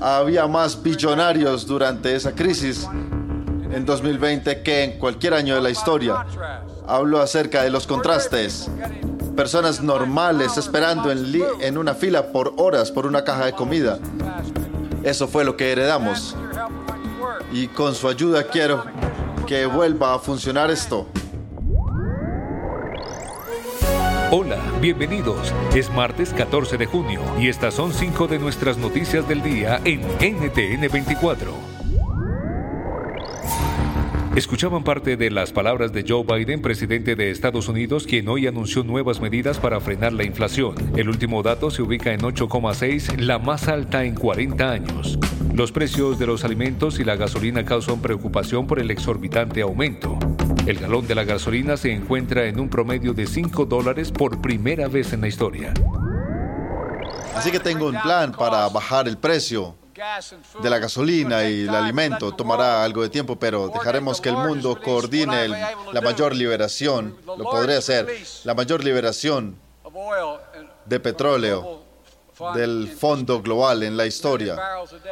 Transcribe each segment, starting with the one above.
Había más billonarios durante esa crisis en 2020 que en cualquier año de la historia. Hablo acerca de los contrastes. Personas normales esperando en, una fila por horas por una caja de comida. Eso fue lo que heredamos. Y con su ayuda quiero que vuelva a funcionar esto. Hola, bienvenidos. Es martes 14 de junio y estas son cinco de nuestras noticias del día en NTN 24. Escuchaban parte de las palabras de Joe Biden, presidente de Estados Unidos, quien hoy anunció nuevas medidas para frenar la inflación. El último dato se ubica en 8,6, la más alta en 40 años. Los precios de los alimentos y la gasolina causan preocupación por el exorbitante aumento. El galón de la gasolina se encuentra en un promedio de 5 dólares por primera vez en la historia. Así que tengo un plan para bajar el precio de la gasolina y el alimento. Tomará algo de tiempo, pero dejaremos que el mundo coordine la mayor liberación, lo podré hacer, la mayor liberación de petróleo del fondo global en la historia.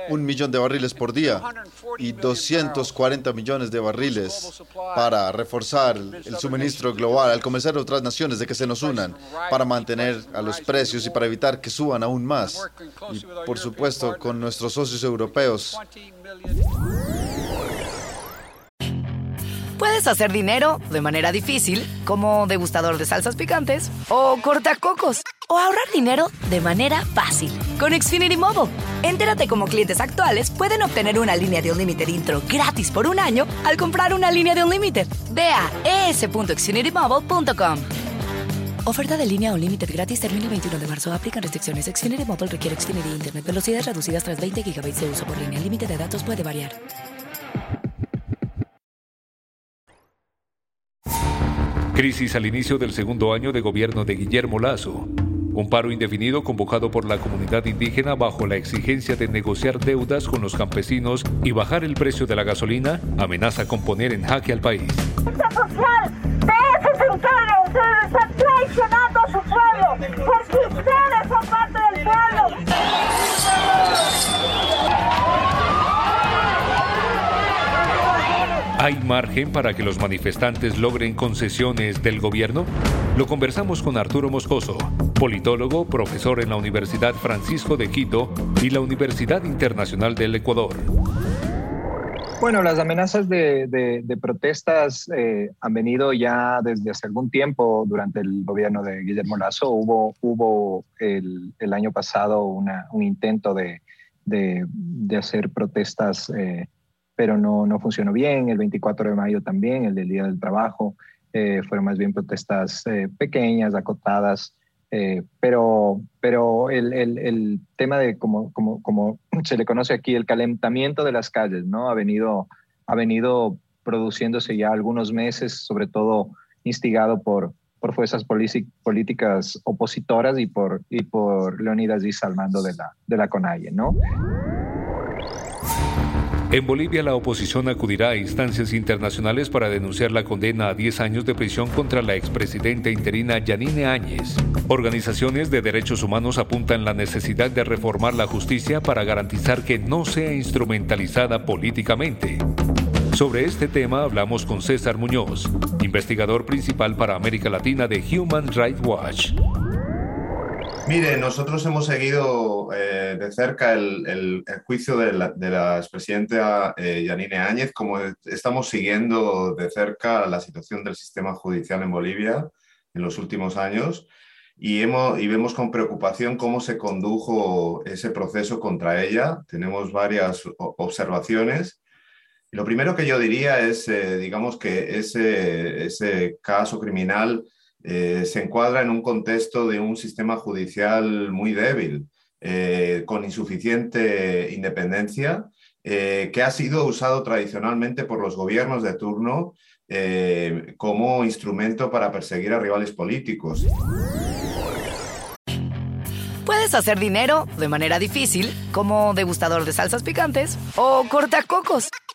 Un millón de barriles por día y 240 millones de barriles para reforzar el suministro global al convencer a otras naciones de que se nos unan para mantener a los precios y para evitar que suban aún más. Y por supuesto con nuestros socios europeos. Puedes hacer dinero de manera difícil, como degustador de salsas picantes, o cortacocos, o ahorrar dinero de manera fácil con Xfinity Mobile. Entérate cómo clientes actuales pueden obtener una línea de Unlimited intro gratis por un año al comprar una línea de Unlimited. Ve a es.xfinitymobile.com. Oferta de línea Unlimited gratis termina el 21 de marzo. Aplican restricciones. Xfinity Mobile requiere Xfinity Internet. Velocidades reducidas tras 20 GB de uso por línea. El límite de datos puede variar. Crisis al inicio del segundo año de gobierno de Guillermo Lazo. Un paro indefinido convocado por la comunidad indígena bajo la exigencia de negociar deudas con los campesinos y bajar el precio de la gasolina amenaza con poner en jaque al país. Ustedes están traicionando a su pueblo porque ustedes son parte del ¿Hay margen para que los manifestantes logren concesiones del gobierno? Lo conversamos con Arturo Moscoso, politólogo, profesor en la Universidad Francisco de Quito y la Universidad Internacional del Ecuador. Bueno, las amenazas de, protestas eh, han venido ya desde hace algún tiempo durante el gobierno de Guillermo Lazo. Hubo, hubo el, año pasado un intento de hacer protestas, eh, pero no, no funcionó bien. El 24 de mayo también, el del Día del Trabajo, eh, fueron más bien protestas eh, pequeñas, acotadas. eh, pero pero el, el- el tema de, como, como, como se le conoce aquí, el calentamiento de las calles, ¿no? Ha venido, ha venido produciéndose ya algunos meses, sobre todo instigado por, por fuerzas políticas opositoras y por, y por Leonidas Díaz al mando de la, de la CONAIE, ¿no? En Bolivia, la oposición acudirá a instancias internacionales para denunciar la condena a 10 años de prisión contra la expresidenta interina Yanine Áñez. Organizaciones de derechos humanos apuntan la necesidad de reformar la justicia para garantizar que no sea instrumentalizada políticamente. Sobre este tema hablamos con César Muñoz, investigador principal para América Latina de Human Rights Watch. Mire, nosotros hemos seguido eh, de cerca el, juicio de la, expresidenta eh, Yanine Áñez, como estamos siguiendo de cerca la situación del sistema judicial en Bolivia en los últimos años y, hemos, y vemos con preocupación cómo se condujo ese proceso contra ella. Tenemos varias observaciones. Lo primero que yo diría es, eh, digamos, que ese, ese caso criminal eh, se encuadra en un contexto de un sistema judicial muy débil, eh, con insuficiente independencia, eh, que ha sido usado tradicionalmente por los gobiernos de turno como instrumento para perseguir a rivales políticos. Puedes hacer dinero de manera difícil, como degustador de salsas picantes, o cortacocos,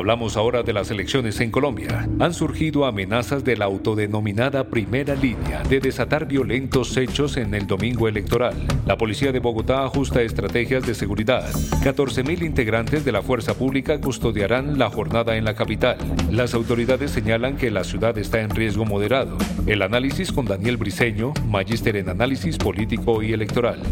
Hablamos ahora de las elecciones en Colombia. Han surgido amenazas de la autodenominada primera línea de desatar violentos hechos en el domingo electoral. La policía de Bogotá ajusta estrategias de seguridad. 14.000 integrantes de la fuerza pública custodiarán la jornada en la capital. Las autoridades señalan que la ciudad está en riesgo moderado. El análisis con Daniel Briceño, magíster en análisis político y electoral.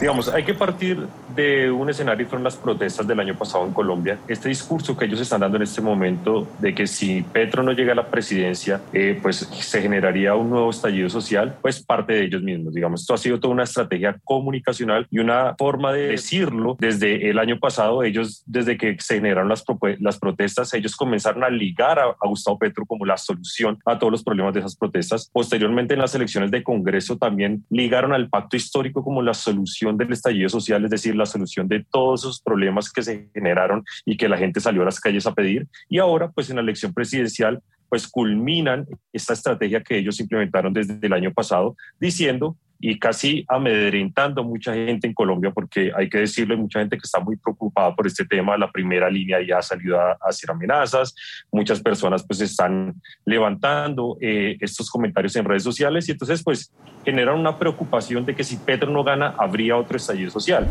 Digamos, hay que partir de un escenario fueron las protestas del año pasado en Colombia. Este discurso que ellos están dando en este momento de que si Petro no llega a la presidencia, eh, pues se generaría un nuevo estallido social, pues parte de ellos mismos. Digamos, esto ha sido toda una estrategia comunicacional y una forma de decirlo desde el año pasado. Ellos, desde que se generaron las, las protestas, ellos comenzaron a ligar a, a Gustavo Petro como la solución a todos los problemas de esas protestas. Posteriormente, en las elecciones de Congreso, también ligaron al pacto histórico como la solución del estallido social, es decir, la solución de todos esos problemas que se generaron y que la gente salió a las calles a pedir. Y ahora, pues en la elección presidencial, pues culminan esta estrategia que ellos implementaron desde el año pasado, diciendo y casi amedrentando mucha gente en Colombia, porque hay que decirle, mucha gente que está muy preocupada por este tema, la primera línea ya ha salido a, hacer amenazas, muchas personas pues están levantando eh, estos comentarios en redes sociales y entonces pues generan una preocupación de que si Petro no gana, habría otro estallido social.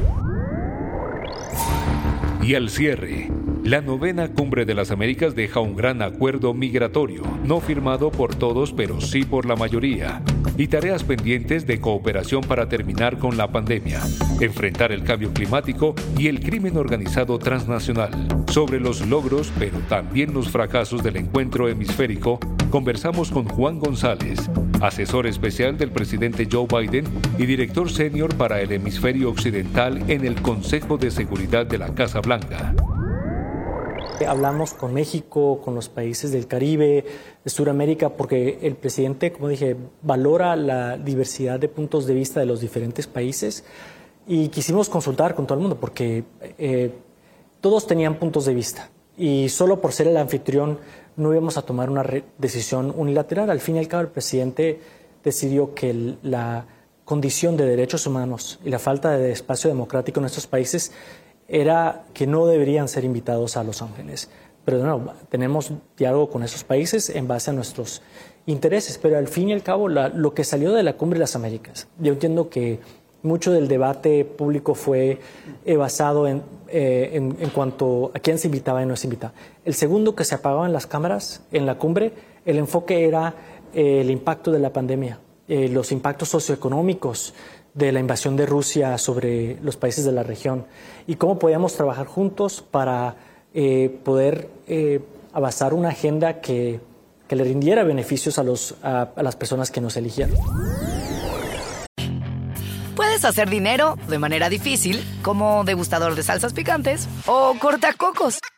Y al cierre, la novena cumbre de las Américas deja un gran acuerdo migratorio, no firmado por todos, pero sí por la mayoría, y tareas pendientes de cooperación para terminar con la pandemia, enfrentar el cambio climático y el crimen organizado transnacional. Sobre los logros, pero también los fracasos del encuentro hemisférico, conversamos con Juan González, asesor especial del presidente Joe Biden y director senior para el hemisferio occidental en el Consejo de Seguridad de la Casa Blanca. Hablamos con México, con los países del Caribe, de Sudamérica, porque el presidente, como dije, valora la diversidad de puntos de vista de los diferentes países y quisimos consultar con todo el mundo porque eh, todos tenían puntos de vista y solo por ser el anfitrión no íbamos a tomar una decisión unilateral. Al fin y al cabo, el presidente decidió que la condición de derechos humanos y la falta de espacio democrático en estos países era que no deberían ser invitados a Los Ángeles. Pero no, tenemos diálogo con esos países en base a nuestros intereses, pero al fin y al cabo lo que salió de la Cumbre de las Américas, yo entiendo que mucho del debate público fue eh, basado en, eh, en, cuanto a quién se invitaba y no se invitaba. El segundo que se apagaban las cámaras en la cumbre, el enfoque era eh, el impacto de la pandemia, los impactos socioeconómicos, de la invasión de Rusia sobre los países de la región y cómo podíamos trabajar juntos para eh, poder eh, avanzar una agenda que, que, le rindiera beneficios a, los, a, a las personas que nos eligieron. Puedes hacer dinero de manera difícil, como degustador de salsas picantes, o cortacocos,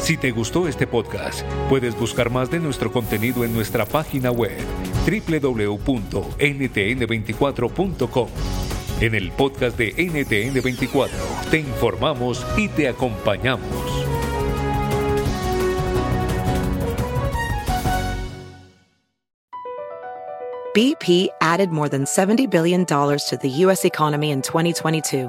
Si te gustó este podcast, puedes buscar más de nuestro contenido en nuestra página web www.ntn24.com. En el podcast de NTN24 te informamos y te acompañamos. BP added more than $70 billion to the U.S. economy in 2022.